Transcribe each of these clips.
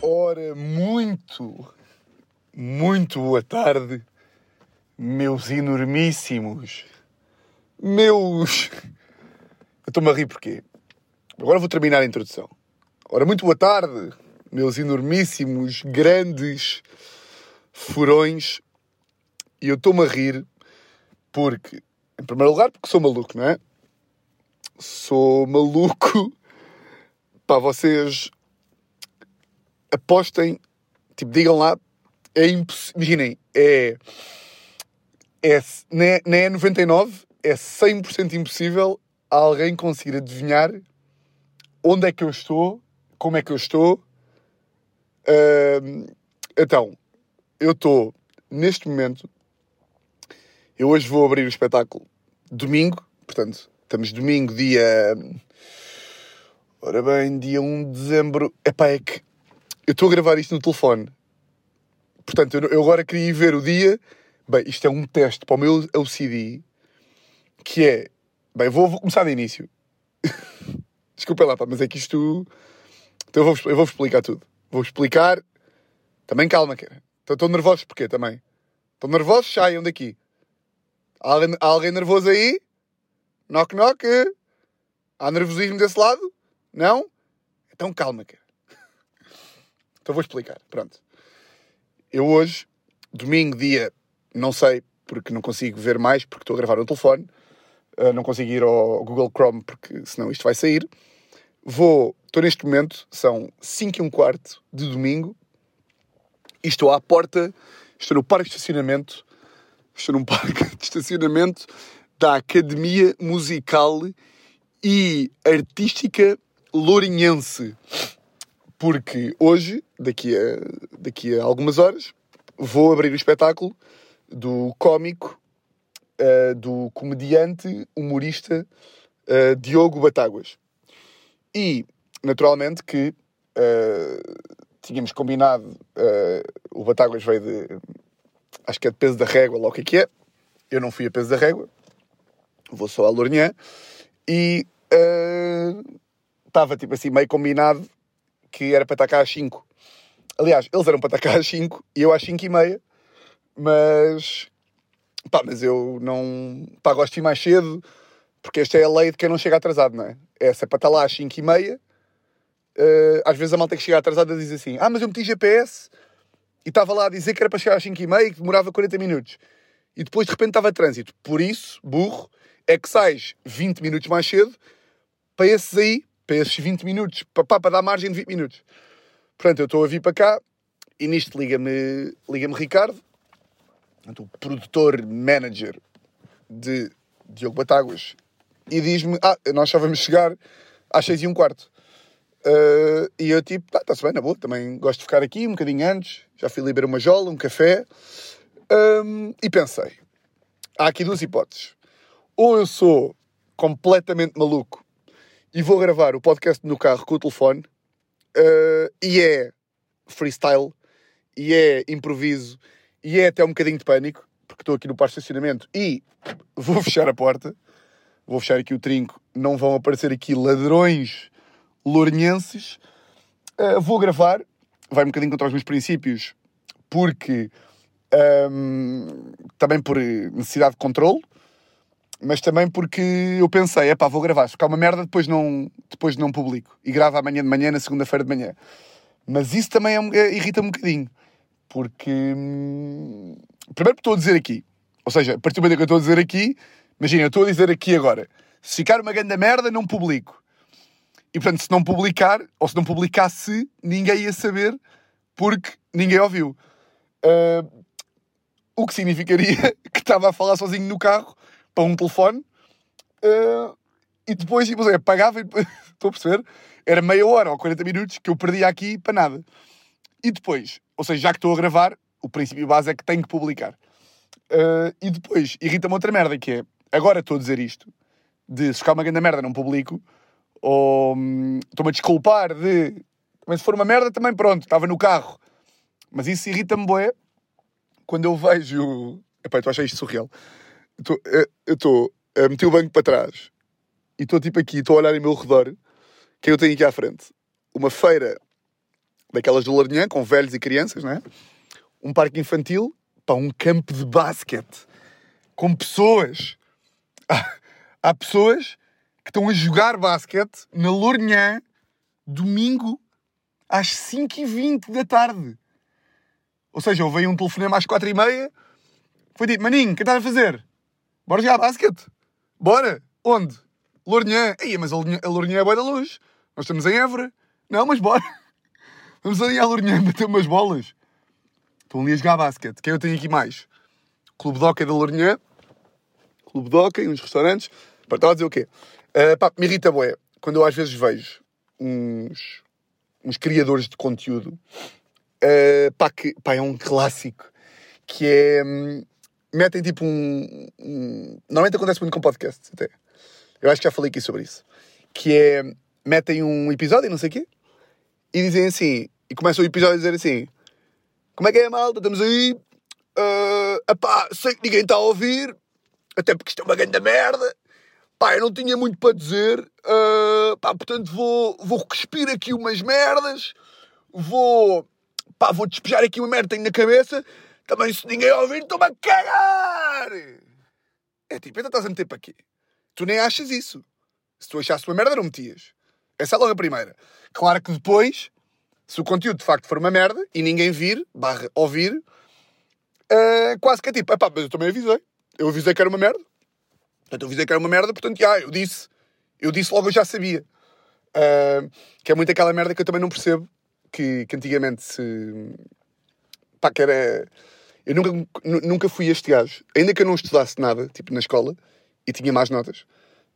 Ora, muito, muito boa tarde, meus enormíssimos, meus. Eu estou-me a rir porquê? Agora vou terminar a introdução. Ora, muito boa tarde, meus enormíssimos, grandes furões. E eu estou-me a rir porque, em primeiro lugar, porque sou maluco, não é? Sou maluco. Para vocês apostem, tipo, digam lá, é impossível. Imaginem, é. é não, é, não é 99, é 100% impossível alguém conseguir adivinhar onde é que eu estou, como é que eu estou. Ahm, então, eu estou neste momento. Eu hoje vou abrir o espetáculo domingo, portanto, estamos domingo, dia. Ora bem, dia 1 de dezembro. Epá, é que eu estou a gravar isto no telefone. Portanto, eu, agora queria ir ver o dia. Bem, isto é um teste para o meu LCD, que é. Bem, vou, vou começar de início. Desculpa lá, pá, mas é que isto. Então eu vou, eu vou explicar tudo. Vou explicar. Também calma, cara. Estão nervosos porquê também? Estão nervosos? Saiam daqui. Há alguém, há alguém nervoso aí? Knock, knock. Há nervosismo desse lado? Não? Então calma, cara. Então vou explicar. Pronto. Eu hoje, domingo, dia, não sei, porque não consigo ver mais, porque estou a gravar no telefone. Uh, não consigo ir ao Google Chrome, porque senão isto vai sair. Vou, estou neste momento, são 5 e um quarto de domingo, e estou à porta, estou no parque de estacionamento, estou num parque de estacionamento da Academia Musical e Artística Lourinhense. Porque hoje, daqui a, daqui a algumas horas, vou abrir o espetáculo do cómico, eh, do comediante, humorista eh, Diogo Batáguas. E, naturalmente, que eh, tínhamos combinado, o Batáguas veio de, acho que é de peso da régua, lá o que é que é. Eu não fui a peso da régua, vou só a Lourinhã. E estava, tipo assim, meio combinado que era para cá às 5. Aliás, eles eram para cá às 5 e eu às 5 e meia. Mas, pá, mas eu não, pá, gosto de ir mais cedo, porque esta é a lei de quem não chega atrasado, não é? Essa é para estar lá às 5 e meia. Eh, às vezes a malta que chega atrasada diz assim: Ah, mas eu meti GPS e estava lá a dizer que era para chegar às 5 e meia e que demorava 40 minutos. E depois de repente estava trânsito. Por isso, burro, é que sais 20 minutos mais cedo para esses aí, para esses 20 minutos, para, para dar margem de 20 minutos. Portanto, eu estou a vir para cá e nisto liga-me liga Ricardo, o produtor manager de Diogo Batáguas, e diz-me: Ah, nós só vamos chegar às 6 e um quarto. Uh, e eu tipo, tá, está-se bem, na boa, também gosto de ficar aqui um bocadinho antes, já fui liberar uma jola, um café, Um, e pensei, há aqui duas hipóteses. Ou eu sou completamente maluco e vou gravar o podcast no carro com o telefone, uh, e é freestyle, e é improviso, e é até um bocadinho de pânico, porque estou aqui no parque de estacionamento e vou fechar a porta, vou fechar aqui o trinco, não vão aparecer aqui ladrões lourinhenses. Uh, vou gravar, vai um bocadinho contra os meus princípios, porque um, também por necessidade de controle, mas também porque eu pensei, é pá, vou gravar, se ficar uma merda, depois não, depois não publico. E gravo amanhã de manhã, na segunda-feira de manhã. Mas isso também é, é- irrita-me um bocadinho, porque. hum, primeiro, porque estou a dizer aqui, ou seja, a partir do momento que eu estou a dizer aqui, imagina, eu estou a dizer aqui agora, se ficar uma grande merda, não publico. E portanto, se não publicar, ou se não publicasse, ninguém ia saber, porque ninguém ouviu. Ah, o que significaria que estava a falar sozinho no carro para um telefone ah, e depois tipo, assim, apagava e estou a perceber? Era meia hora ou 40 minutos que eu perdia aqui para nada. E depois, ou seja, já que estou a gravar, o princípio base é que tenho que publicar. Ah, e depois, irrita-me outra merda que é, agora estou a dizer isto, de se ficar uma grande merda não publico, ou hum, estou-me a desculpar de, mas se for uma merda também pronto, estava no carro. Mas isso irrita-me bué quando eu vejo. Epá, eu achei isto surreal. Eu Eu estou a meter o banco para trás e estou tipo aqui, estou a olhar em meu redor, quem eu tenho aqui à frente. uma feira daquelas do Lourinhã, com velhos e crianças, não é? Um parque infantil, pá, um campo de basquete, com pessoas. Há, há pessoas que estão a jogar basquete na Lourinhã, domingo, às 5h20 da tarde. Ou seja, houve aí um telefonema às 4h30, foi dito, maninho, o que estás a fazer? Bora jogar basquete? Bora? Onde? Lourinhã. Ei, mas a Lourinhã, é boa da luz. Nós estamos em Évora. Não, mas bora. Vamos ali à Lourinhã bater umas bolas. Estão ali a jogar basquete. Quem eu tenho aqui mais? Clube Hockey da Lourinhã. Clube de Hockey, uns restaurantes. Pá, estava a dizer o quê? Uh, pá, me irrita bué. Quando eu às vezes vejo uns, uns criadores de conteúdo. Uh, pá, que, pá, é um clássico. Que é... Hum, metem tipo um, um... Normalmente acontece muito com podcasts até. Eu acho que já falei aqui sobre isso. Que é... Metem um episódio, não sei o quê. E dizem assim... E começam o episódio a dizer assim... Como é que é, malta? Estamos aí... Uh, epá, sei que ninguém está a ouvir. Até porque isto é uma grande merda. Pá, eu não tinha muito para dizer. Uh, pá, portanto vou, vou cuspir aqui umas merdas. Vou... Pá, vou despejar aqui uma merda que tenho na cabeça. Também se ninguém ouvir, estou-me a cagar! É tipo, então estás a meter para quê? Tu nem achas isso. Se tu achasse uma merda, não metias. Essa é logo a primeira. Claro que depois, se o conteúdo de facto for uma merda e ninguém vir, barra ouvir, uh, quase que é tipo, epá, mas eu também avisei. Eu avisei que era uma merda. Portanto, eu avisei que era uma merda, portanto, já, eu disse. Eu disse logo, eu já sabia. Uh, que é muito aquela merda que eu também não percebo, que, que antigamente se... Pá, que era eu nunca, nunca fui este gajo. Ainda que eu não estudasse nada, tipo na escola, e tinha más notas,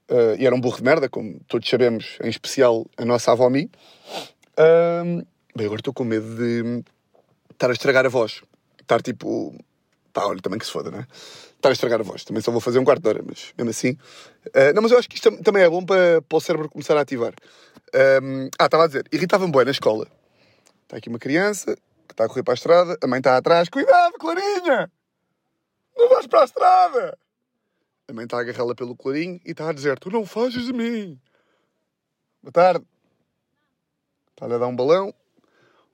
uh, e era um burro de merda, como todos sabemos, em especial a nossa avó Mi. Uh, bem, agora estou com medo de estar a estragar a voz. Estar tipo. Pá, olha, também que se foda, não é? Estar a estragar a voz. Também só vou fazer um quarto de hora, mas mesmo assim. Uh, não, mas eu acho que isto também é bom para, para o cérebro começar a ativar. ah, estava a dizer, irritava-me bem na escola. Está aqui uma criança, está a correr para a estrada, a mãe está atrás, cuidado, Clarinha! Não vais para a estrada! A mãe está a agarrá-la pelo clarinho e está a dizer: Tu não fazes de mim! Boa tarde! Está-lhe a dar um balão,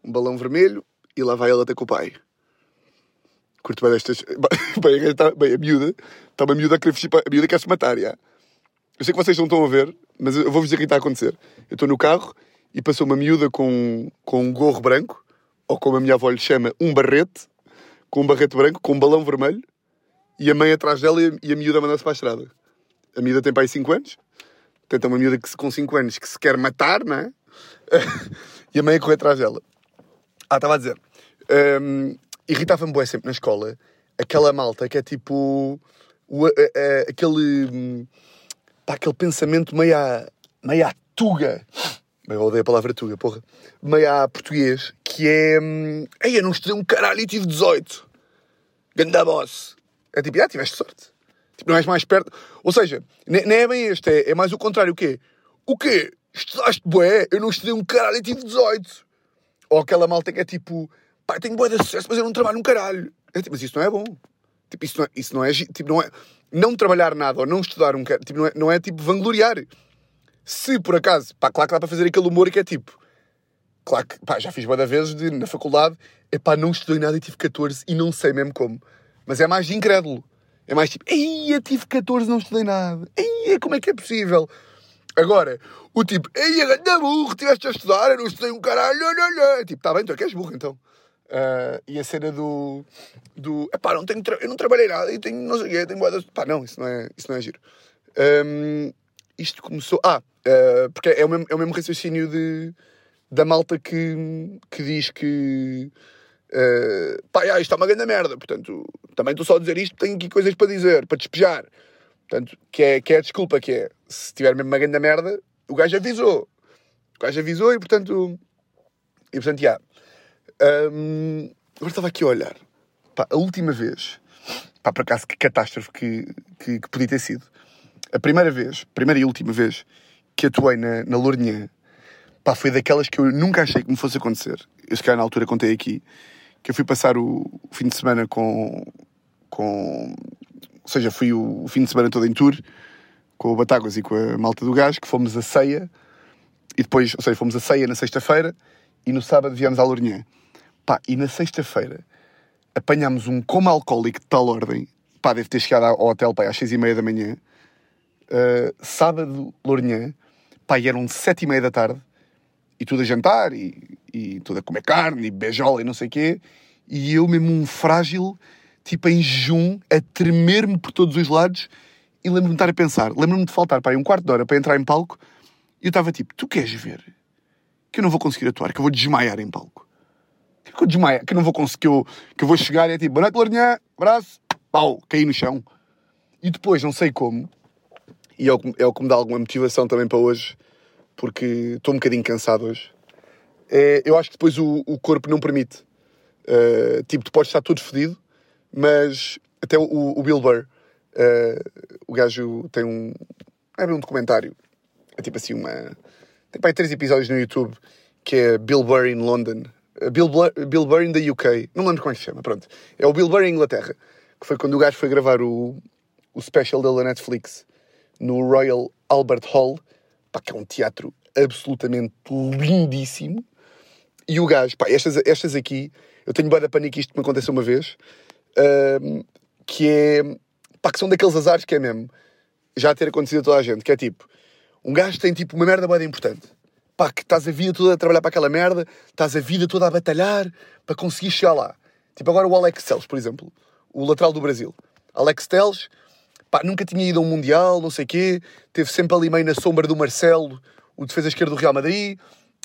um balão vermelho, e lá vai ela até com o pai. Curto bem destas. Bem, está, bem a miúda, está uma miúda a querer A miúda quer se matar, já. Eu sei que vocês não estão a ver, mas eu vou-vos dizer o que está a acontecer. Eu estou no carro e passou uma miúda com, com um gorro branco ou como a minha avó lhe chama, um barrete, com um barrete branco, com um balão vermelho, e a mãe atrás dela e a miúda manda-se para a estrada. A miúda tem aí 5 anos, portanto é uma miúda que, com 5 anos que se quer matar, não é? e a mãe a correr atrás dela. Ah, estava a dizer, um, irritava-me bué sempre na escola aquela malta que é tipo o, a, a, aquele, pá, aquele pensamento meio à, meio à tuga eu odeio a palavra tuga, porra. Meio a português, que é. Hum, Ei, eu não estudei um caralho e tive 18. Ganda boss. É tipo, ah, tiveste sorte. Tipo, não és mais perto. Ou seja, nem é bem este, é, é mais o contrário. O quê? O quê? Estudaste bué? Eu não estudei um caralho e tive 18. Ou aquela malta que é tipo, pá, tenho bué de sucesso, mas eu não trabalho um caralho. É tipo, mas isso não é bom. Tipo, isso não é, isso não é, tipo, não é, não trabalhar nada ou não estudar um caralho, tipo, não é, não é tipo vangloriar. Se por acaso, pá, claro que dá para fazer aquele humor que é tipo, claro que, pá, já fiz várias vezes de, na faculdade, é pá, não estudei nada e tive 14 e não sei mesmo como. Mas é mais de incrédulo. É mais tipo, ei, tive 14 não estudei nada. Ei, como é que é possível? Agora, o tipo, ei, anda burro, tiveste a estudar, eu não estudei um caralho, não, não. É tipo, tá bem, tu é que és burro então. Uh, e a cena do. do epá, não tenho eu não trabalhei nada e tenho, não sei o tenho. Pá, não, isso não é, isso não é giro. Um, isto começou. Ah, uh, porque é o mesmo, é o mesmo raciocínio de, da malta que, que diz que. Uh, pá, ah, isto é uma grande merda. Portanto, também estou só a dizer isto, tenho aqui coisas para dizer, para despejar. Portanto, que é, que é a desculpa, que é se tiver mesmo uma grande merda, o gajo avisou. O gajo avisou e portanto. E portanto, já. Um, agora estava aqui a olhar. Pá, a última vez. Pá, por acaso, que catástrofe que, que, que podia ter sido a primeira vez, primeira e última vez que atuei na, na Lourinhã, pá, foi daquelas que eu nunca achei que me fosse acontecer. Eu se calhar na altura contei aqui que eu fui passar o, o fim de semana com, com. Ou seja, fui o, o, fim de semana todo em tour com o Batáguas e com a malta do gás, que fomos a ceia e depois, ou seja, fomos a ceia na sexta-feira e no sábado viemos à Lourinhã. Pá, e na sexta-feira apanhámos um coma alcoólico de tal ordem, pá, deve ter chegado ao hotel pá, às seis e meia da manhã. Uh, sábado, Lourinhã, e eram sete e meia da tarde, e tudo a jantar, e, e tudo a comer carne, e beijola e não sei o quê, e eu mesmo um frágil, tipo em jejum, a tremer-me por todos os lados, e lembro-me de estar a pensar, lembro-me de faltar, pá, um quarto de hora para entrar em palco, e eu estava tipo, tu queres ver? Que eu não vou conseguir atuar, que eu vou desmaiar em palco? Que eu desmaio, que eu não vou conseguir, que eu, que eu vou chegar e é tipo, boa noite, Lourinhã, abraço, pau, caí no chão. E depois, não sei como, e é o, que- é o que me dá alguma motivação também para hoje, porque estou um bocadinho cansado hoje. É, eu acho que depois o, o corpo não permite. Uh, tipo, tu podes estar todo fedido, mas até o, o Bill Burr, uh, o gajo tem um. É um documentário. É tipo assim, uma. Tem para aí três episódios no YouTube que é Bill Burr in London. Uh, Bill, Burr, Bill Burr in the UK. Não lembro como é que se chama, pronto. É o Bill Burr em Inglaterra. Que foi quando o gajo foi gravar o, o special dele da Netflix no Royal Albert Hall, pá, que é um teatro absolutamente lindíssimo. E o gajo, pá, estas, estas aqui, eu tenho da pânico que isto me aconteceu uma vez, que é, pá, que são daqueles azares que é mesmo, já ter acontecido a toda a gente, que é tipo, um gajo tem tipo uma merda bué importante, pá, que estás a vida toda a trabalhar para aquela merda, estás a vida toda a batalhar para conseguir chegar lá. Tipo agora o Alex Teles, por exemplo, o lateral do Brasil. Alex Teles, pá, nunca tinha ido a um Mundial, não sei quê, teve sempre ali meio na sombra do Marcelo, o defesa esquerdo do Real Madrid,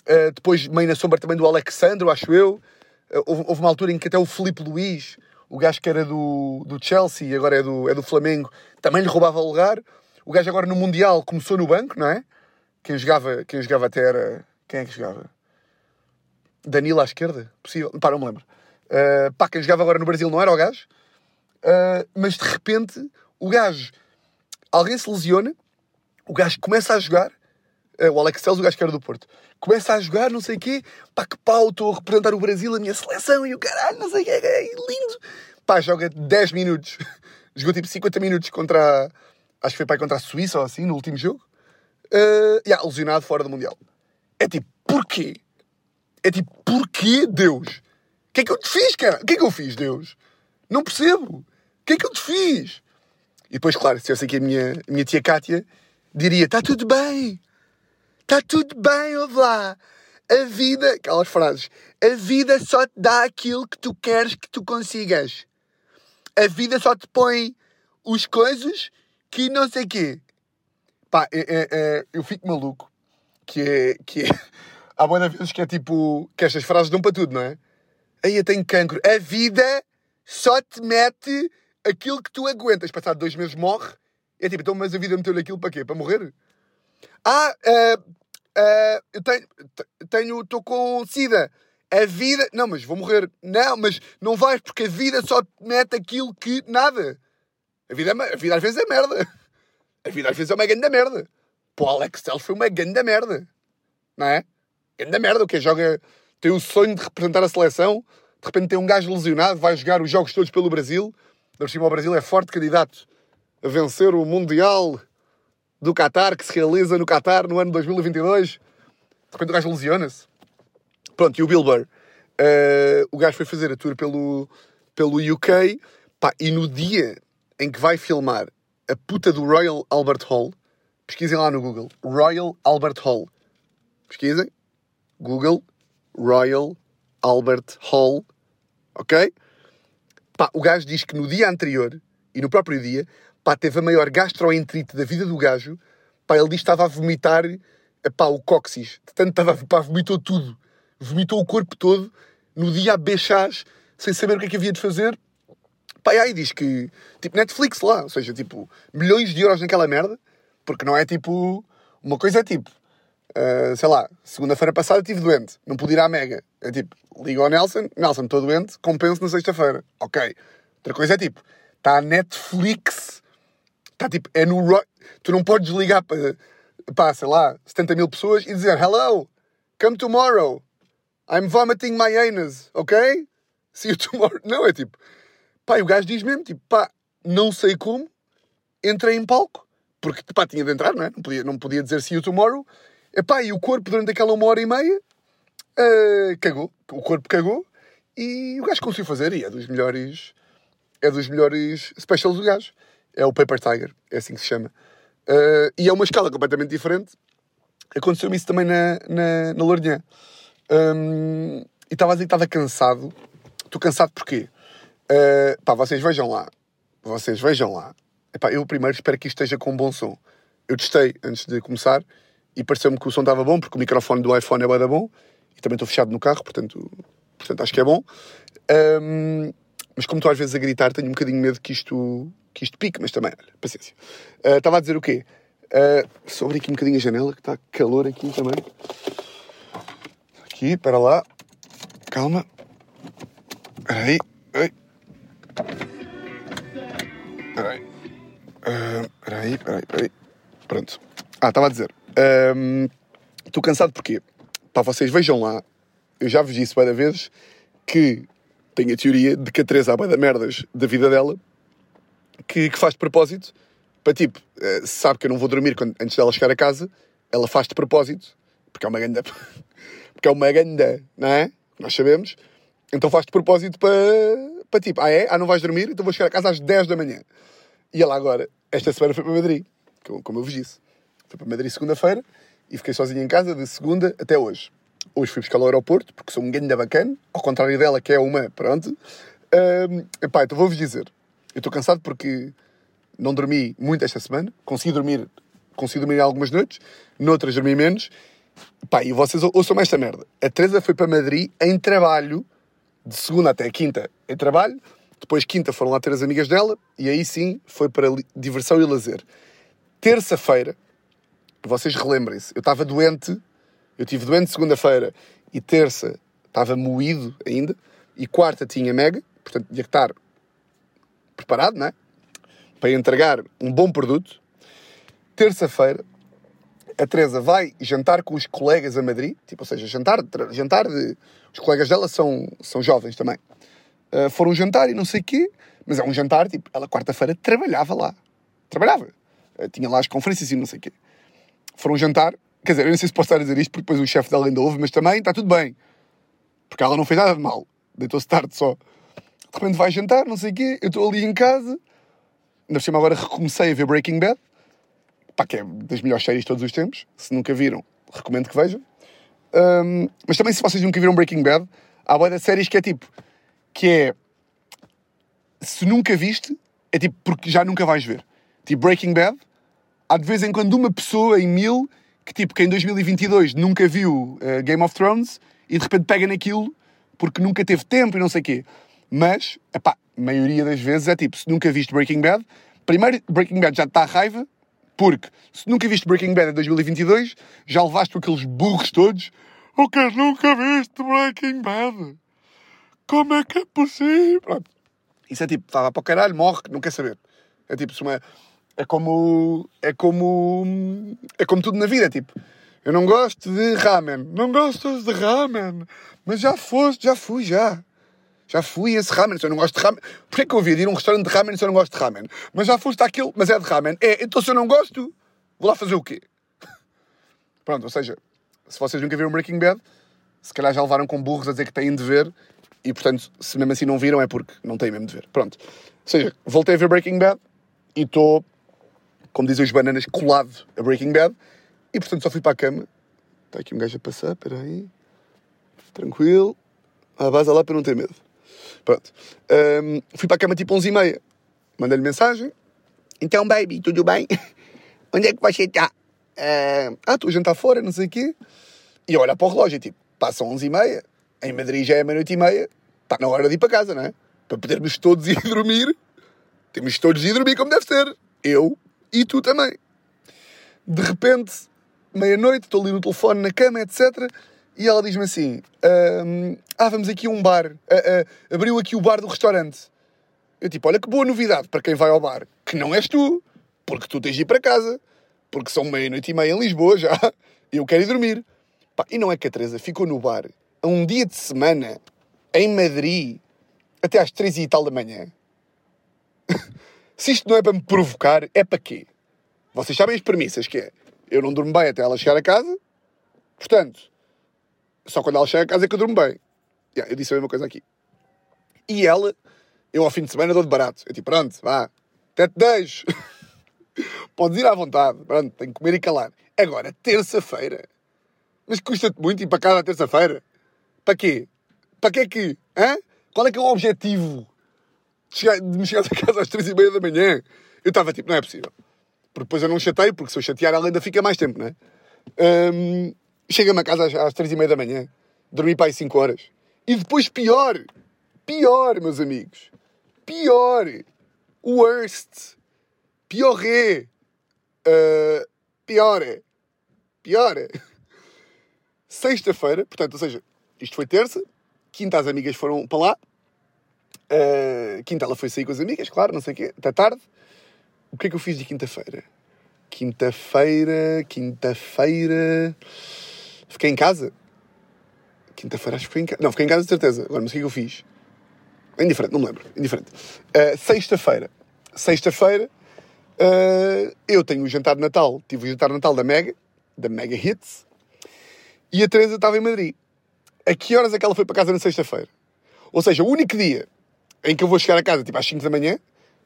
Uh, depois meio na sombra também do Alexandre, acho eu. Uh, houve, houve uma altura em que até o Felipe Luís, o gajo que era do, do Chelsea e agora é do, é do Flamengo, também lhe roubava o lugar. O gajo agora no Mundial começou no banco, não é? Quem jogava, quem jogava até era... Quem é que jogava? Danilo à esquerda? Possível? Pá, não me lembro. Uh, pá, quem jogava agora no Brasil não era o gajo. Uh, mas de repente, o gajo... Alguém se lesiona, o gajo começa a jogar eh, o Alex Celso, o gajo que era do Porto, começa a jogar, não sei o quê, pá, que pau, estou a representar o Brasil, a minha seleção, e o caralho, não sei o quê, é lindo. Pá, joga 10 minutos, jogou tipo 50 minutos contra, acho que foi pá, contra a Suíça ou assim, no último jogo, uh, yeah, lesionado fora do Mundial. É tipo, porquê? É tipo, porquê, Deus? O que é que eu te fiz, cara? O que é que eu fiz, Deus? Não percebo. O que é que eu te fiz? E depois, claro, se eu sei que a minha, a minha tia Cátia diria, está tudo bem, Está tudo bem, ouve lá. A vida, aquelas frases, a vida só te dá aquilo que tu queres que tu consigas. A vida só te põe os coisas que não sei quê. Pá, é, é, é, eu fico maluco. Que é, que é... Há boas vezes que é tipo... Que estas frases dão para tudo, não é? Aí eu tenho cancro. A vida só te mete aquilo que tu aguentas. Passado dois meses morre. É tipo, então mas a vida meteu-lhe aquilo para quê? Para morrer? Ah, uh, uh, eu tenho, tenho, estou com sida. A vida, não, mas vou morrer. Não, mas não vais porque a vida só te mete aquilo que nada. A vida, a vida às vezes é merda. A vida às vezes é uma grande merda. Pô, Alex Telles foi uma grande merda. Não é? Grande merda. O que joga, tem o sonho de representar a seleção. De repente tem um gajo lesionado, vai jogar os jogos todos pelo Brasil. Por cima, o Brasil é forte candidato a vencer o Mundial do Qatar, que se realiza no Qatar no ano 2022. De repente o gajo lesiona-se. Pronto, e o Bill Burr? Uh, o gajo foi fazer a tour pelo, pelo UK pá, e no dia em que vai filmar a puta do Royal Albert Hall, pesquisem lá no Google, Royal Albert Hall. Pesquisem. Google, Royal Albert Hall. Ok? Pá, o gajo diz que no dia anterior e no próprio dia pá, teve a maior gastroenterite da vida do gajo. Pá, ele diz que estava a vomitar pá, o cóccix. Tanto estava, pá, vomitou tudo. Vomitou o corpo todo no dia a bechás, sem saber o que é que havia de fazer. Pá, e aí diz que, tipo, Netflix lá, ou seja, tipo, milhões de euros naquela merda, porque não é tipo. Uma coisa é tipo, uh, sei lá, segunda-feira passada estive doente, não pude ir à Mega. É tipo, liga ao Nelson, Nelson, estou doente, compenso na sexta-feira. Ok. Outra coisa é tipo, está a Netflix, está tipo, é no. Tu não podes ligar para, para, sei lá, 70 mil pessoas e dizer hello, come tomorrow, I'm vomiting my anus, ok? See you tomorrow. Não, é tipo, pá, e o gajo diz mesmo, tipo, pá, não sei como, entrei em palco, porque, pá, tinha de entrar, não é? Não podia, não podia dizer see you tomorrow, Epá, e o corpo, durante aquela uma hora e meia, uh, cagou. O corpo cagou e o gajo conseguiu fazer. E é dos melhores. É dos melhores specials do gajo. É o Paper Tiger, é assim que se chama. Uh, e é uma escala completamente diferente. Aconteceu-me isso também na, na, na Lourinhã. Um, e estava a dizer que estava cansado. Estou cansado porquê? Uh, pá, vocês vejam lá. Vocês vejam lá. Epá, eu primeiro espero que isto esteja com um bom som. Eu testei antes de começar e pareceu-me que o som estava bom, porque o microfone do iPhone é bem bom e também estou fechado no carro, portanto, portanto acho que é bom. Um, mas como estou às vezes a gritar, tenho um bocadinho medo que isto, que isto pique, mas também, olha, paciência. Uh, estava a dizer o quê? Uh, sobre aqui um bocadinho a janela, que está calor aqui também. Aqui, para lá. Calma. Aí. Espera aí, espera aí, espera aí. Pronto. Ah, estava a dizer. Estou um, cansado porquê? Para vocês vejam lá, eu já vos disse várias vezes que tenho a teoria de que a Teresa há da merdas da vida dela que, que faz de propósito para tipo, uh, sabe que eu não vou dormir quando, antes dela chegar a casa, ela faz de propósito, porque é uma ganda, porque é uma ganda, não é? Nós sabemos. Então faz de propósito para, para tipo, ah é? Ah, não vais dormir? Então vou chegar a casa às 10 da manhã. E ela agora, esta semana foi para Madrid, como eu vos disse. Fui para Madrid segunda-feira e fiquei sozinho em casa de segunda até hoje. Hoje fui buscar ao aeroporto, porque sou um ganda bacana, ao contrário dela, que é uma, pronto. Um, epá, então vou-vos dizer, eu estou cansado porque não dormi muito esta semana, consegui dormir, consegui dormir algumas noites, noutras dormi menos. Pá, e vocês ouçam mais esta merda. A Teresa foi para Madrid em trabalho, de segunda até quinta em trabalho, depois quinta foram lá ter as amigas dela, e aí sim foi para diversão e lazer. Terça-feira, vocês relembrem-se, eu estava doente, eu tive doente segunda-feira e terça estava moído ainda, e quarta tinha mega, portanto tinha que estar preparado, não é? Para entregar um bom produto. Terça-feira, a Teresa vai jantar com os colegas a Madrid, tipo, ou seja, jantar, jantar de. Os colegas dela são, são jovens também. Uh, foram jantar e não sei o quê, mas é um jantar, tipo, ela quarta-feira trabalhava lá. Trabalhava. Uh, tinha lá as conferências e não sei o quê foram jantar. Quer dizer, eu não sei se posso estar a dizer isto porque depois o chefe dela ainda ouve, mas também está tudo bem. Porque ela não fez nada de mal. Deitou-se tarde só. De repente vai jantar, não sei o quê. Eu estou ali em casa. Ainda por cima agora recomecei a ver Breaking Bad. Pá, que é das melhores séries de todos os tempos. Se nunca viram, recomendo que vejam. Um, mas também se vocês nunca viram Breaking Bad, há boia de séries que é tipo... Que é... Se nunca viste, é tipo porque já nunca vais ver. Tipo Breaking Bad há de vez em quando uma pessoa em mil que, tipo, que em 2022 nunca viu uh, Game of Thrones e de repente pega naquilo porque nunca teve tempo e não sei o quê. Mas, a maioria das vezes é tipo, se nunca viste Breaking Bad, primeiro, Breaking Bad já está a raiva, porque se nunca viste Breaking Bad em 2022, já levaste aqueles burros todos. O que nunca viste Breaking Bad? Como é que é possível? Isso é tipo, estava para o caralho, morre, não quer saber. É tipo, se uma, é como. É como. É como tudo na vida, tipo. Eu não gosto de ramen. Não gostas de ramen. Mas já foste, já fui, já. Já fui esse ramen. Se eu não gosto de ramen. Porquê que eu ouvi de ir a um restaurante de ramen se eu não gosto de ramen? Mas já foste àquele. Mas é de ramen. É, então se eu não gosto, vou lá fazer o quê? Pronto, ou seja, se vocês nunca viram Breaking Bad, se calhar já levaram com burros a dizer que têm de ver. E portanto, se mesmo assim não viram, é porque não têm mesmo de ver. Pronto. Ou seja, voltei a ver Breaking Bad e estou como dizem os bananas, colado a Breaking Bad. E portanto só fui para a cama. Está aqui um gajo a passar, espera aí. Tranquilo. À base lá para não ter medo. Pronto. Um, fui para a cama tipo 11 e meia. Mandei-lhe mensagem. Então, baby, tudo bem? Onde é que você está? Uh, ah, estou a jantar fora, não sei o quê. E eu olho para o relógio, tipo, passam 11 e meia. Em Madrid já é meia-noite e meia. Está na hora de ir para casa, não é? Para podermos todos ir dormir. Temos todos de ir dormir como deve ser. Eu, e tu também. De repente, meia-noite, estou ali no telefone, na cama, etc. E ela diz-me assim: Ah, vamos aqui a um bar. Uh, uh, abriu aqui o bar do restaurante. Eu tipo, olha que boa novidade para quem vai ao bar. Que não és tu, porque tu tens de ir para casa. Porque são meia-noite e meia em Lisboa já. Eu quero ir dormir. Pá, e não é que a Teresa ficou no bar a um dia de semana, em Madrid, até às três e tal da manhã. Se isto não é para me provocar, é para quê? Vocês sabem as premissas que é. Eu não durmo bem até ela chegar a casa, Portanto, só quando ela chega a casa é que eu durmo bem. Yeah, eu disse a mesma coisa aqui. E ela, eu ao fim de semana dou de barato. Eu tipo, pronto, vá, até te deixo. Podes ir à vontade, pronto, tenho que comer e calar. Agora, terça-feira. Mas custa-te muito ir para casa à terça-feira? Para quê? Para que é que? Hã? Qual é que é o objetivo chegar, de me chegar a casa às três e meia da manhã? Eu estava tipo, não é possível. Porque depois eu não chatei, porque se eu chatear ela ainda fica mais tempo, não é? Hum, Chega-me a casa às, às três e meia da manhã. Dormi para aí cinco horas. E depois pior. Pior, meus amigos. Pior. Worst. Pioré. Uh, pior. Pior. Sexta-feira, portanto, ou seja, isto foi terça. Quinta as amigas foram para lá. Uh, quinta ela foi sair com as amigas, claro, não sei o quê, até tarde. O que é que eu fiz de quinta-feira? Quinta-feira, quinta-feira. Fiquei em casa. Quinta-feira acho que foi em casa. Não, fiquei em casa de certeza. Agora, mas o que é que eu fiz? Indiferente, não me lembro. Indiferente. Uh, Sexta-feira. Sexta-feira, uh, eu tenho o jantar de Natal. Tive o jantar de Natal da Mega, da Mega Hits. E a Teresa estava em Madrid. A que horas é que ela foi para casa na sexta-feira? Ou seja, o único dia em que eu vou chegar a casa, tipo às 5 da manhã,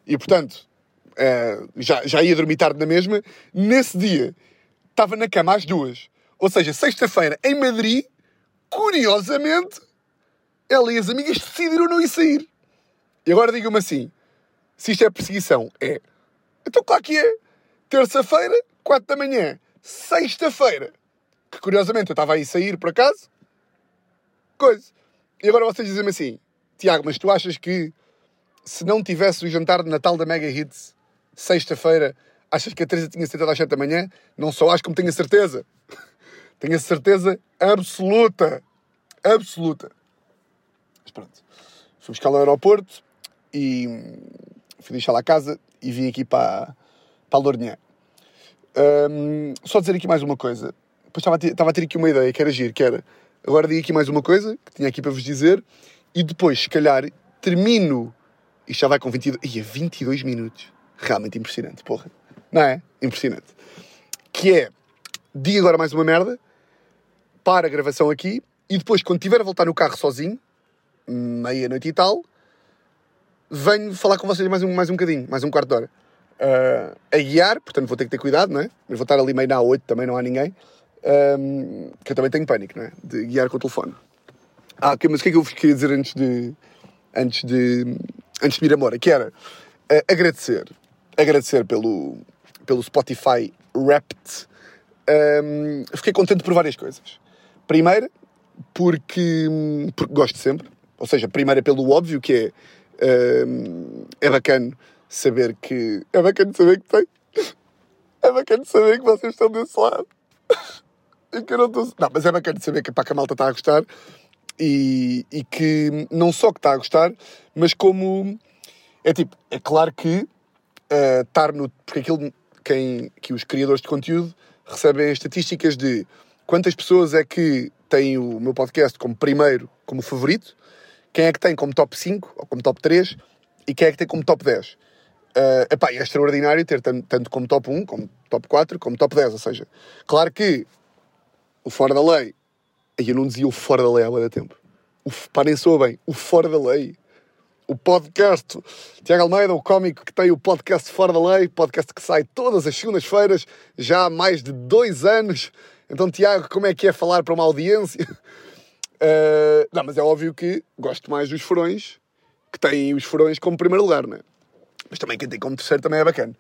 e portanto, uh, já, já ia dormir tarde na mesma, nesse dia estava na cama às duas. Ou seja, sexta-feira em Madrid, curiosamente, ela e as amigas decidiram não ir sair. E agora digam-me assim: se isto é perseguição, é. Então, claro que é. Terça-feira, 4 da manhã. Sexta-feira, que curiosamente eu estava aí sair por acaso. Coisa. E agora vocês dizem-me assim: Tiago, mas tu achas que se não tivesse o jantar de Natal da Mega Hits, sexta-feira, achas que a Teresa tinha sentado às 7 da manhã? Não só acho como tenho a certeza. tenho a certeza absoluta. Absoluta. Mas pronto. Fui buscar ao aeroporto e fui deixá-la a casa e vim aqui para, para a Lourinhã. Um, só dizer aqui mais uma coisa. Depois estava a, ter, estava a ter aqui uma ideia que era giro, que era... Agora digo aqui mais uma coisa que tinha aqui para vos dizer e depois, se calhar, termino... Isto já vai com 22... Ia, 22 minutos. Realmente impressionante, porra. Não é? Impressionante. Que é... Digo agora mais uma merda. Para a gravação aqui. E depois, quando tiver a voltar no carro sozinho, meia-noite e tal, venho falar com vocês mais um, mais um bocadinho, mais um quarto de hora. Uh, a guiar, portanto vou ter que ter cuidado, não é? Mas vou estar ali meio na 8, também não há ninguém. Um, que eu também tenho pânico, não é? De guiar com o telefone. Ah, mas o que é que eu vos queria dizer antes de. antes de. antes de ir embora? Que era uh, agradecer. Agradecer pelo, pelo Spotify Wrapped. Um, fiquei contente por várias coisas. Primeira, porque, porque gosto sempre. Ou seja, primeira pelo óbvio, que é. Um, é bacana saber que. É bacana saber que tem. É bacana saber que vocês estão desse lado. E que eu não estou. Não, mas é bacana saber que, pá, que a malta está a gostar e, e que não só que está a gostar, mas como. É tipo, é claro que uh, estar no. Porque aquilo. Quem, que os criadores de conteúdo recebem estatísticas de quantas pessoas é que têm o meu podcast como primeiro, como favorito, quem é que tem como top 5 ou como top 3 e quem é que tem como top 10. Uh, epá, é extraordinário ter tanto, tanto como top 1, como top 4, como top 10. Ou seja, claro que o fora da lei. Aí eu não dizia o fora da lei há muito tempo. O, parem só bem, o fora da lei. O podcast. Tiago Almeida, o cómico que tem o podcast Fora da Lei, podcast que sai todas as segundas-feiras, já há mais de dois anos. Então, Tiago, como é que é falar para uma audiência? Uh, não, mas é óbvio que gosto mais dos furões, que têm os furões como primeiro lugar, não é? Mas também quem tem como terceiro também é bacana.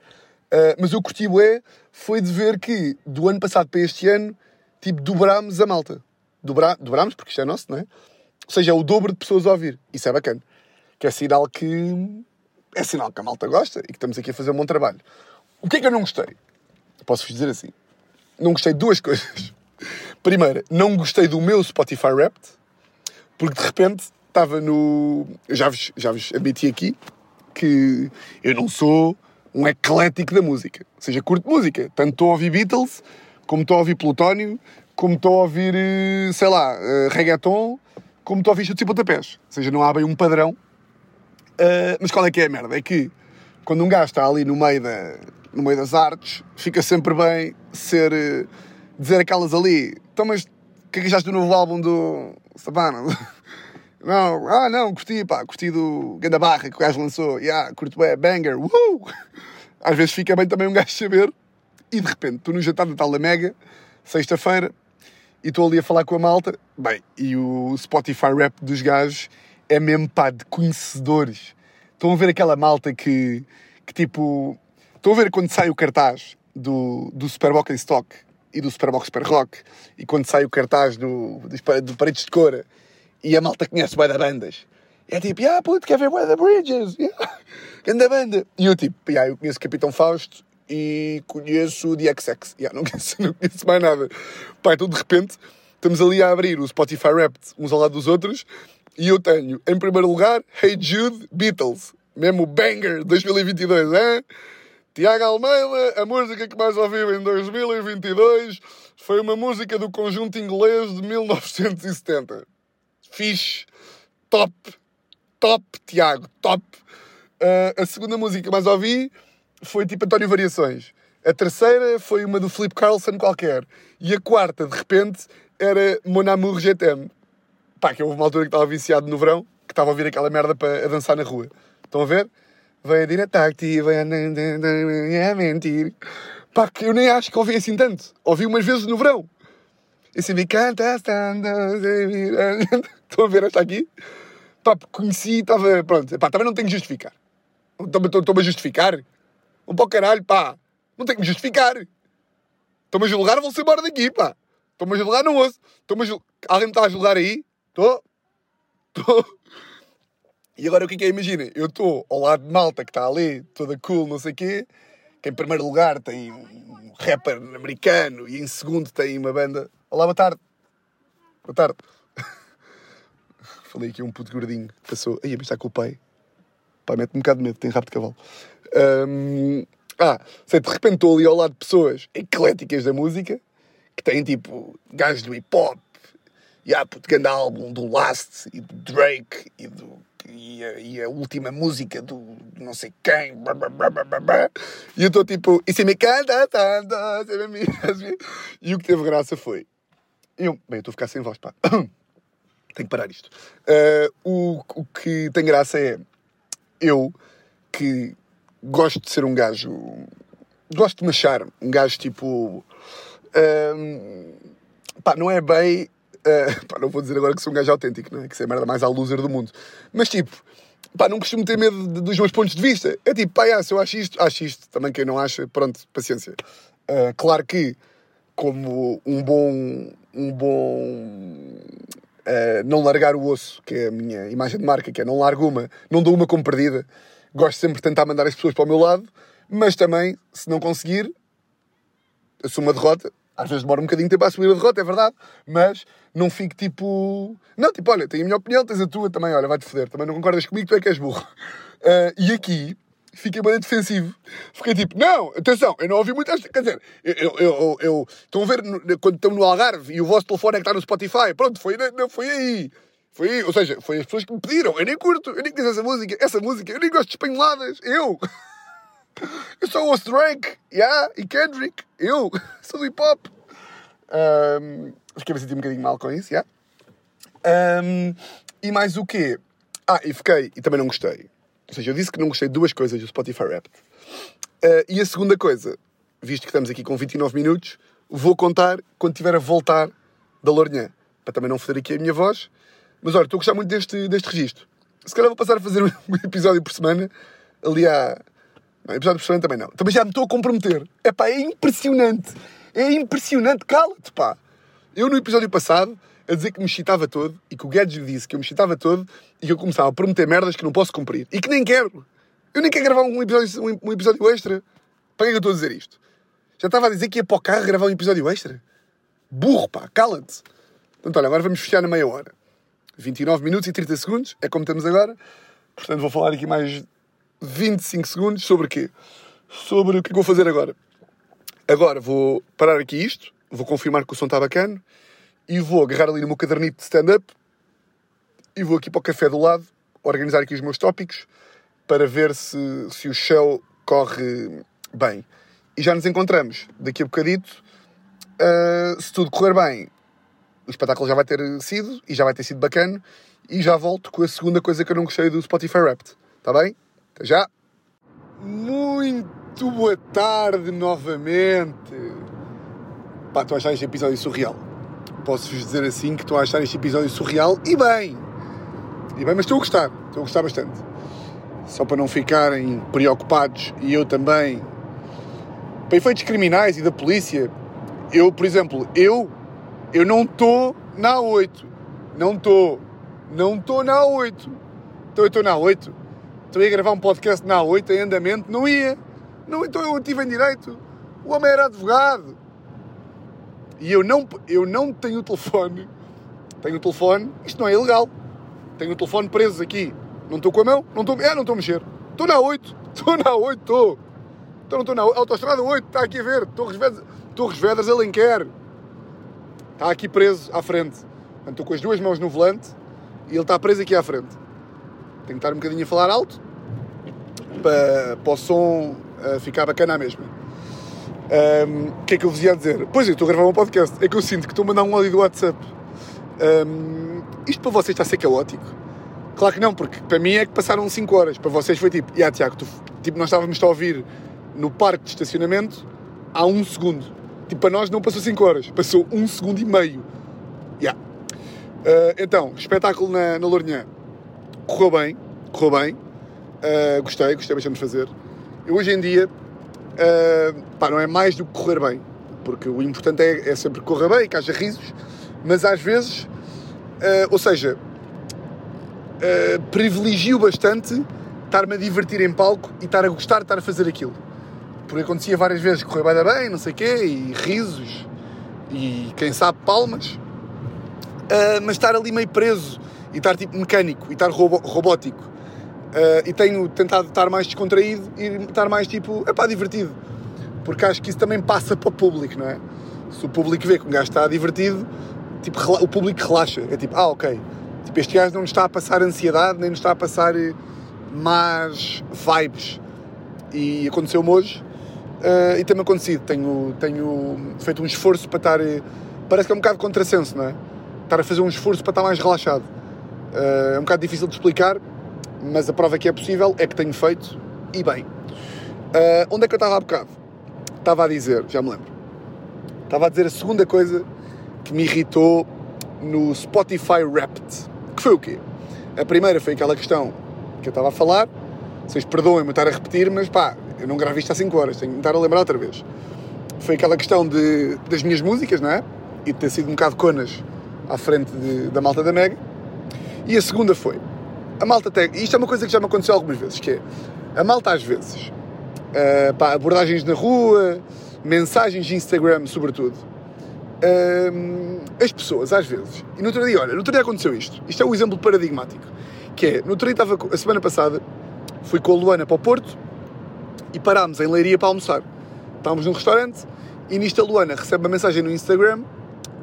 Uh, mas o curti é foi de ver que do ano passado para este ano, tipo, dobrámos a malta. Dobrá, dobrámos, porque isto é nosso, não é? Ou seja, é o dobro de pessoas a ouvir. Isso é bacana. Que é sinal que. É sinal que a malta gosta e que estamos aqui a fazer um bom trabalho. O que é que eu não gostei? Posso-vos dizer assim. Não gostei de duas coisas. Primeira, não gostei do meu Spotify Wrapped, porque de repente estava no. Já vos, já vos admiti aqui que eu não sou um eclético da música. Ou seja, curto música. Tanto estou a ouvir Beatles, como estou a ouvir Plutónio, como estou a ouvir, eh, sei lá, uh, reggaeton, como estou a ouvir chutes e pontapés. Ou seja, não há bem um padrão. Uh, mas qual é que é a merda? É que quando um gajo está ali no meio, da, no meio das artes, fica sempre bem ser. Dizer aquelas ali. Então, mas que é que achaste do novo álbum do Sabana? Não, ah não, curti, pá, curti do Ganda Barra que o gajo lançou. Yeah, curto é banger, uhul! Às vezes fica bem também um gajo saber. E de repente, estou no jantar de tal da Mega, sexta-feira, e estou ali a falar com a malta. Bem, e o Spotify Rap dos gajos é mesmo, pá, de conhecedores. Estão a ver aquela malta que, que tipo... Estão a ver quando sai o cartaz do, do Superbox em Stock e do Superbox Super Rock, e quando sai o cartaz do, do, do Paredes de Cora, e a malta conhece bué da bandas. É tipo, ah, puto, quer ver bué Bridges? Yeah. Grande banda. E eu tipo, yeah, eu conheço Capitão Fausto e conheço o DXX. Yeah, não, conheço, não conheço mais nada. Pá, então de repente estamos ali a abrir o Spotify Wrapped uns ao lado dos outros e eu tenho, em primeiro lugar, Hey Jude, Beatles. Mesmo banger 2022, hein? Tiago Almeida, a música que mais ouviu em 2022 foi uma música do conjunto inglês de 1970 fixe, top, top, Tiago, top. Uh, a segunda música que mais ouvi foi tipo António Variações. A terceira foi uma do Flip Carlson qualquer. E a quarta, de repente, era Mon Amour GTM. Pá, que houve uma altura que estava viciado no verão, que estava a ouvir aquela merda para dançar na rua. Estão a ver? Vem a Dina Tacti, vem a... É mentir. Pá, que eu nem acho que ouvi assim tanto. Ouvi umas vezes no verão. E se me canta, Estão a ver esta aqui? Pá, conheci, estava. Pronto, pá, também não tenho que justificar. Estou-me a justificar? Um para o caralho, pá. Não tenho que me justificar. Estou-me a julgar, vou-se embora daqui, pá. Estou-me a julgar, não ouço. Estou-me a julgar. Alguém me está a julgar aí? Estou? Estou. E agora o que é que é? Imagina, eu estou ao lado de malta que está ali, toda cool, não sei o quê, que em primeiro lugar tem um rapper americano e em segundo tem uma banda. Olá, boa tarde. Boa tarde. Falei aqui um puto gordinho. Passou. Aí, mas está com o pai. Pai, mete-me um bocado de medo, tem rabo de cavalo. Um, ah, sei, de repente estou ali ao lado de pessoas ecléticas da música que têm tipo gajos do hip hop e há puto grande álbum do Last e do Drake e, do, e, a, e a última música do não sei quem. E eu estou tipo, e se me canta se me E o que teve graça foi. Eu, bem, estou a ficar sem voz, pá. Tenho que parar isto. Uh, o, o que tem graça é eu que gosto de ser um gajo. Gosto de me achar um gajo tipo. Uh, pá, não é bem. Uh, pá, não vou dizer agora que sou um gajo autêntico, não é? Que sou a merda mais à loser do mundo. Mas tipo, pá, não costumo ter medo de, dos meus pontos de vista. É tipo, pá, yeah, se eu acho isto, acho isto. Também quem não acha, pronto, paciência. Uh, claro que, como um bom. Um bom uh, não largar o osso, que é a minha imagem de marca, que é não largo uma, não dou uma como perdida. Gosto sempre de tentar mandar as pessoas para o meu lado, mas também, se não conseguir, assumo a derrota. Às vezes demora um bocadinho tempo a assumir a derrota, é verdade, mas não fico tipo. Não, tipo, olha, tenho a minha opinião, tens a tua também, olha, vai-te foder, também não concordas comigo, tu é que és burro. Uh, e aqui, fiquei bem defensivo. Fiquei tipo, não, atenção, eu não ouvi muito esta. Quer dizer, eu, eu, eu, estão a ver quando estamos no Algarve e o vosso telefone é que está no Spotify. Pronto, foi, não, foi aí. Foi ou seja, foi as pessoas que me pediram. Eu nem curto, eu nem conheço essa música. Essa música, eu nem gosto de espanholadas. Eu. Eu sou o Drake, yeah, e Kendrick. Eu. Sou do hip hop. Um, fiquei a sentir um bocadinho mal com isso, yeah. Um, e mais o quê? Ah, e fiquei, e também não gostei ou seja, eu disse que não gostei de duas coisas do Spotify Wrapped. Uh, e a segunda coisa, visto que estamos aqui com 29 minutos, vou contar quando tiver a voltar da Lourinhã. Para também não foder aqui a minha voz. Mas olha, estou a gostar muito deste, deste registro. Se calhar vou passar a fazer um episódio por semana. Ali há. Não, episódio por semana também não. Também já me estou a comprometer. É pá, é impressionante. É impressionante. Cala-te, pá. Eu no episódio passado a dizer que me excitava todo e que o Guedes disse que eu me excitava todo e que eu começava a prometer merdas que não posso cumprir e que nem quero. Eu nem quero gravar um episódio, um episódio extra. Para que é que eu estou a dizer isto? Já estava a dizer que ia para o carro gravar um episódio extra? Burro, pá, cala-te. Portanto, olha, agora vamos fechar na meia hora. 29 minutos e 30 segundos, é como estamos agora. Portanto, vou falar aqui mais 25 segundos sobre quê? Sobre o que que vou fazer agora. Agora vou parar aqui isto, vou confirmar que o som está bacana e vou agarrar ali no meu cadernito de stand-up e vou aqui para o café do lado organizar aqui os meus tópicos para ver se, se o show corre bem. E já nos encontramos daqui a bocadito. Uh, se tudo correr bem, espetáculo já vai ter sido e já vai ter sido bacana. E já volto com a segunda coisa que eu não gostei do Spotify Wrapped. Está bem? Até já! Muito boa tarde novamente. Pá, estou a achar este episódio surreal. Posso-vos dizer assim que estou a achar este episódio surreal e bem. E bem, mas estou a gostar. Estou a gostar bastante. Só para não ficarem preocupados e eu também. Para efeitos criminais e da polícia, eu, por exemplo, eu, eu não estou na A8. Não estou. Não estou na A8. Então eu estou na A8. Estou a gravar um podcast na A8 em andamento. Não ia. Não, então eu estive em direito. O homem era advogado. E eu não, eu não tenho o telefone. Tenho o telefone. Isto não é ilegal. Tenho o telefone preso aqui. Não estou com a mão. Não estou, é, não estou a mexer. Estou na 8. Estou na 8. Estou. Então não estou na autostrada 8. Está aqui a ver. Torres Vedras, Torres Vedras Alenquer. Está aqui preso à frente. Estou com as duas mãos no volante e ele está preso aqui à frente. Tenho que estar um bocadinho a falar alto para, para o som uh, ficar bacana à mesma. Um, o que é que eu vos ia dizer? Pois eu estou a gravar um podcast. É que eu sinto que estou a mandar um áudio do WhatsApp. Um, isto para vocês está a ser caótico? Claro que não, porque para mim é que passaram 5 horas. Para vocês foi tipo, yeah, Tiago, tu, tipo, nós estávamos a ouvir no parque de estacionamento há um segundo. Tipo, para nós não passou 5 horas, passou um segundo e meio. Yeah. Uh, então, espetáculo na, na Lourinhã. Correu bem, correu bem. Uh, gostei, gostei bastante de fazer. Eu hoje em dia, uh, pá, não é mais do que correr bem, porque o importante é, é sempre correr bem, que haja risos, mas às vezes, ou seja, privilegio bastante estar-me a divertir em palco e estar a gostar de estar a fazer aquilo. Porque acontecia várias vezes correr bem, bem, não sei o quê, e risos, e quem sabe palmas, mas estar ali meio preso e estar tipo mecânico e estar robótico. Uh, e tenho tentado estar mais descontraído e estar mais tipo, é pá, divertido. Porque acho que isso também passa para o público, não é? Se o público vê que um gajo está divertido, tipo, o público relaxa. É tipo, ah, ok. Tipo, este gajo não nos está a passar ansiedade, nem nos está a passar más vibes. E aconteceu-me hoje. Uh, e tem-me acontecido. Tenho, tenho feito um esforço para estar. Eh, parece que é um bocado contrassenso, não é? Estar a fazer um esforço para estar mais relaxado. Uh, é um bocado difícil de explicar, mas a prova que é possível é que tenho feito e bem. Uh, onde é que eu estava há bocado? Estava a dizer, já me lembro. Estava a dizer a segunda coisa que me irritou no Spotify Wrapped. Que foi o quê? A primeira foi aquela questão que eu estava a falar. Vocês perdoem-me estar a repetir, mas pá, eu não gravei isto há 5 horas, tenho que me estar a lembrar outra vez. Foi aquela questão de, das minhas músicas, não é? E de ter sido um bocado conas à frente de, da malta da Mega. E a segunda foi, a malta tem, isto é uma coisa que já me aconteceu algumas vezes, que é, a malta às vezes, uh, pá, abordagens na rua, mensagens de Instagram sobretudo, uh, as pessoas às vezes, e no outro dia, olha, no outro dia aconteceu isto, isto é um exemplo paradigmático, que é, no outro dia estava, a semana passada, fui com a Luana para o Porto e parámos em Leiria para almoçar. Estávamos num restaurante e nisto a Luana recebe uma mensagem no Instagram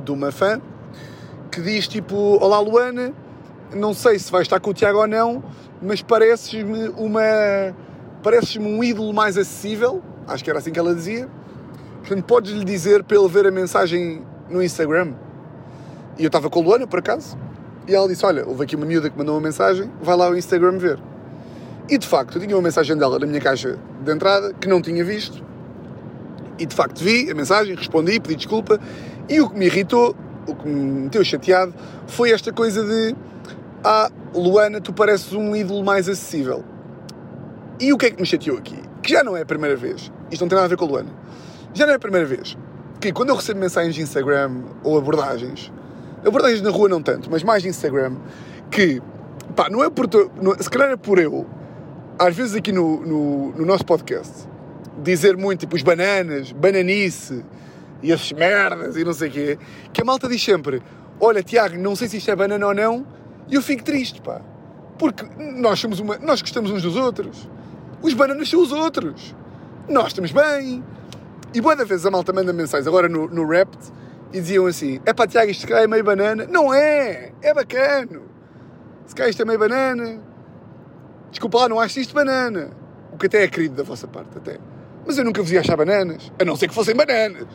de uma fã que diz tipo, olá Luana, não sei se vai estar com o Tiago ou não, mas pareces-me uma. pareces-me um ídolo mais acessível. Acho que era assim que ela dizia. Portanto, podes-lhe dizer para ele ver a mensagem no Instagram. E eu estava com a Luana, por acaso, e ela disse: Olha, houve aqui uma miúda que mandou uma mensagem, vai lá ao Instagram ver. E de facto, eu tinha uma mensagem dela na minha caixa de entrada que não tinha visto. E de facto vi a mensagem, respondi, pedi desculpa. E o que me irritou, o que me meteu chateado, foi esta coisa de ah, Luana, tu pareces um ídolo mais acessível. E o que é que me chateou aqui? Que já não é a primeira vez. Isto não tem nada a ver com a Luana. Já não é a primeira vez que quando eu recebo mensagens de Instagram ou abordagens, abordagens na rua não tanto, mas mais de Instagram, que, pá, não é por. Não, se calhar é por eu, às vezes aqui no, no, no nosso podcast, dizer muito tipo os bananas, bananice e as merdas e não sei o quê, que a malta diz sempre: Olha, Tiago, não sei se isto é banana ou não, e eu fico triste, pá. Porque nós somos uma. Nós gostamos uns dos outros. Os bananas são os outros. Nós estamos bem. E boa da vez a malta manda mensagens agora no, no Rapt e diziam assim: é pá, Tiago, isto cá é meio banana. Não é! É bacano. Se cá isto é meio banana. Desculpa lá, não acho isto banana. O que até é querido da vossa parte, até. Mas eu nunca vos ia achar bananas. A não ser que fossem bananas.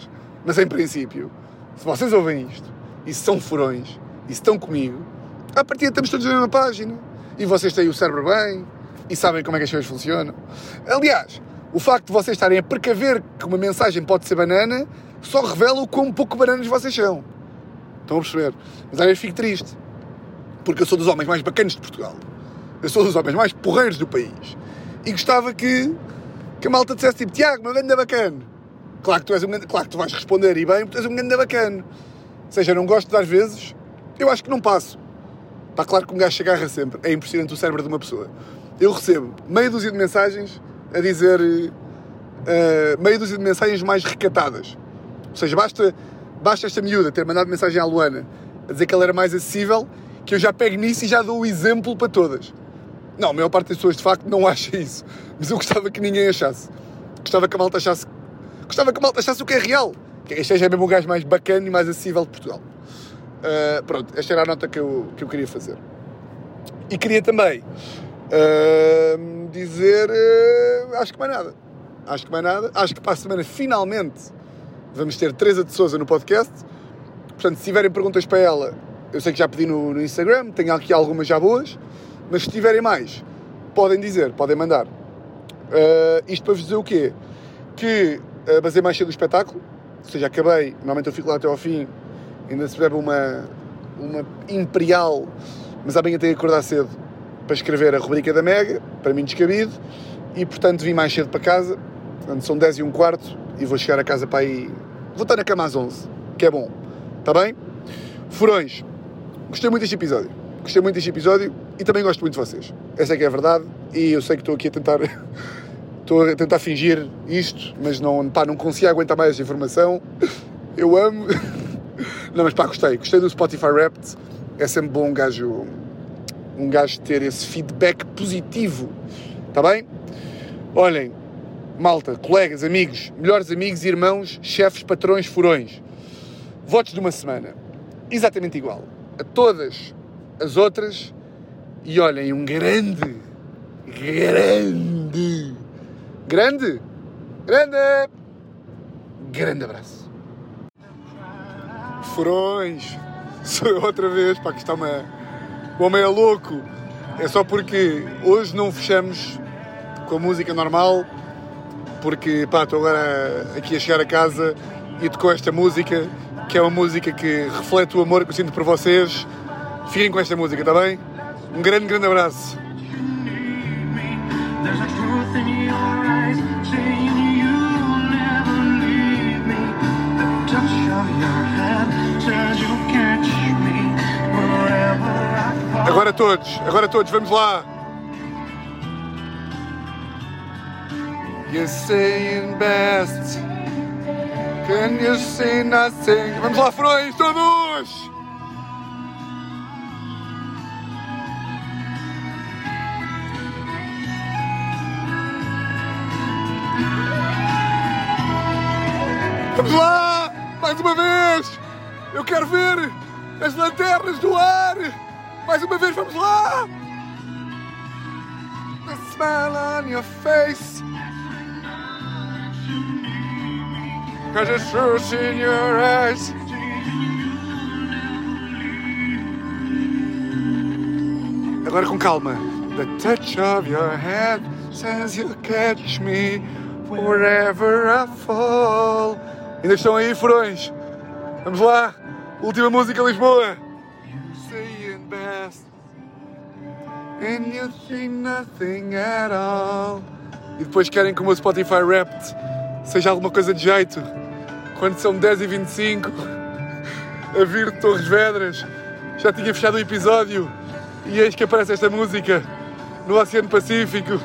Mas em princípio, se vocês ouvem isto e se são furões, e se estão comigo, a partir estamos todos na mesma página. E vocês têm o cérebro bem, e sabem como é que as coisas funcionam. Aliás, o facto de vocês estarem a precaver que uma mensagem pode ser banana, só revela o quão pouco bananas vocês são. Estão a perceber? Mas às vezes fico triste. Porque eu sou dos homens mais bacanas de Portugal. Eu sou dos homens mais porreiros do país. E gostava que, que a malta dissesse tipo, Tiago, meu grande bacana. Claro que tu és um grande, claro que tu vais responder e bem, porque tu és um grande bacana. Ou seja, não gosto às vezes, eu acho que não passo. Está claro que um gajo se agarra sempre. É impressionante o cérebro de uma pessoa. Eu recebo meia dúzia de mensagens a dizer. Uh, meia dúzia de mensagens mais recatadas. Ou seja, basta, basta esta miúda ter mandado mensagem à Luana a dizer que ela era mais acessível, que eu já pego nisso e já dou o exemplo para todas. Não, a maior parte das pessoas de facto não acha isso. Mas eu gostava que ninguém achasse. Gostava que a malta achasse. Gostava que a malta achasse o que é real. Que este seja mesmo o gajo mais bacana e mais acessível de Portugal. Uh, pronto, esta era a nota que eu, que eu queria fazer. E queria também uh, dizer. Uh, acho que mais nada. Acho que mais nada. Acho que para a semana finalmente vamos ter Teresa de Souza no podcast. Portanto, se tiverem perguntas para ela, eu sei que já pedi no, no Instagram, tenho aqui algumas já boas. Mas se tiverem mais, podem dizer, podem mandar. Uh, isto para vos dizer o quê? Que uh, basei mais cedo o espetáculo, ou seja, acabei, normalmente eu fico lá até ao fim, ainda se bebe uma, uma imperial, mas amanhã tenho que acordar cedo para escrever a rubrica da Mega, para mim descabido, e portanto vim mais cedo para casa, portanto são 10 e um quarto, e vou chegar a casa para aí, vou estar na cama às 11, que é bom, está bem? Furões, gostei muito deste episódio, gostei muito deste episódio, e também gosto muito de vocês, essa é que é a verdade, e eu sei que estou aqui a tentar... Estou a tentar fingir isto, mas não, pá, não consigo aguentar mais esta informação. Eu amo. Não, mas pá, gostei. Gostei do Spotify Wrapped. É sempre bom um gajo, um gajo ter esse feedback positivo. Está bem? Olhem, malta, colegas, amigos, melhores amigos, irmãos, chefes, patrões, furões. Votos de uma semana. Exatamente igual a todas as outras. E olhem, um grande, grande, grande, grande, grande abraço. Furões. Sou eu outra vez, pá, que está uma... O homem é louco. É só porque hoje não fechamos com a música normal, porque, pá, estou agora aqui a chegar a casa e tocou esta música, que é uma música que reflete o amor que eu sinto por vocês. Fiquem com esta música, está bem? Um grande, grande abraço. Agora todos, agora todos, vamos lá. You're saying best. Can you say nothing? Vamos lá, furões, todos! Vamos lá! Mais uma vez! Eu quero ver as lanternas do ar! Mais uma vez, vamos lá! The smile on your face Cause it's truth in your eyes Agora com calma. The touch of your hand says you'll catch me wherever I fall. Ainda estão aí, furões? Vamos lá. Última música, Lisboa. Best. And you nothing at all. E depois querem que o meu Spotify Wrapped seja alguma coisa de jeito. Quando são 10h25, a vir de Torres Vedras, já tinha fechado o episódio e eis que aparece esta música no Oceano Pacífico,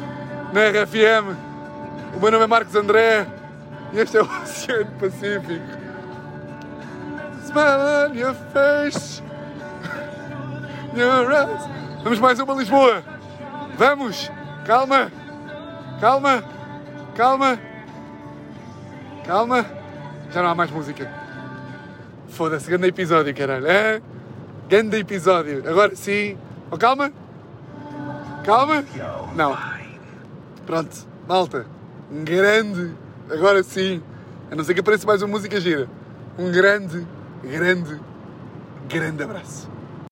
na RFM. O meu nome é Marcos André e este é o Oceano Pacífico. Smile on your face, your eyes. Vamos mais uma Lisboa. Vamos, calma, calma, calma, calma. Já não há mais música. Foda-se, grande episódio, caralho. É? Grande episódio. Agora sim. Oh, calma. Calma. Não. Pronto, malta. Grande. Agora sim. A não ser que apareça mais uma música gira. Um grande, grande Grande abraço.